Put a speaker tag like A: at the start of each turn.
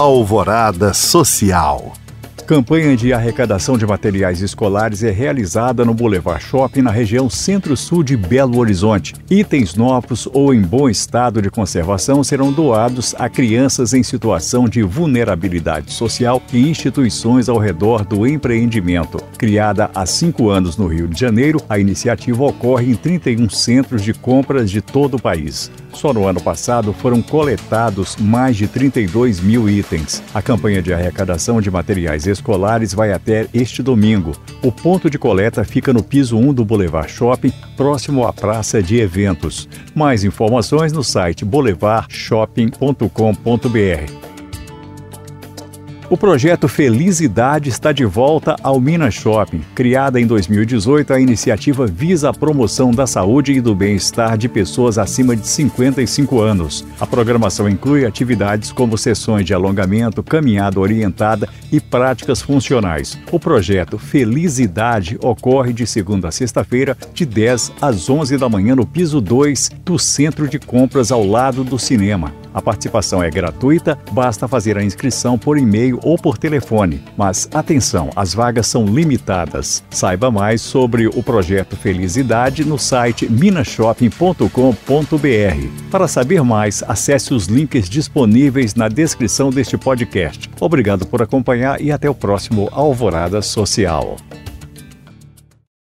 A: Alvorada Social.
B: Campanha de arrecadação de materiais escolares é realizada no Boulevard Shopping, na região centro-sul de Belo Horizonte. Itens novos ou em bom estado de conservação serão doados a crianças em situação de vulnerabilidade social e instituições ao redor do empreendimento. Criada há cinco anos no Rio de Janeiro, a iniciativa ocorre em 31 centros de compras de todo o país. Só no ano passado foram coletados mais de 32 mil itens. A campanha de arrecadação de materiais escolares vai até este domingo. O ponto de coleta fica no piso 1 do Boulevard Shopping, próximo à praça de eventos. Mais informações no site boulevardshopping.com.br. O projeto Felicidade está de volta ao Minas Shopping. Criada em 2018, a iniciativa visa a promoção da saúde e do bem-estar de pessoas acima de 55 anos. A programação inclui atividades como sessões de alongamento, caminhada orientada e práticas funcionais. O projeto Felicidade ocorre de segunda a sexta-feira, de 10 às 11 da manhã, no piso 2 do Centro de Compras ao lado do cinema. A participação é gratuita, basta fazer a inscrição por e-mail ou por telefone. Mas atenção, as vagas são limitadas. Saiba mais sobre o projeto Felicidade no site minashopping.com.br. Para saber mais, acesse os links disponíveis na descrição deste podcast. Obrigado por acompanhar e até o próximo Alvorada Social.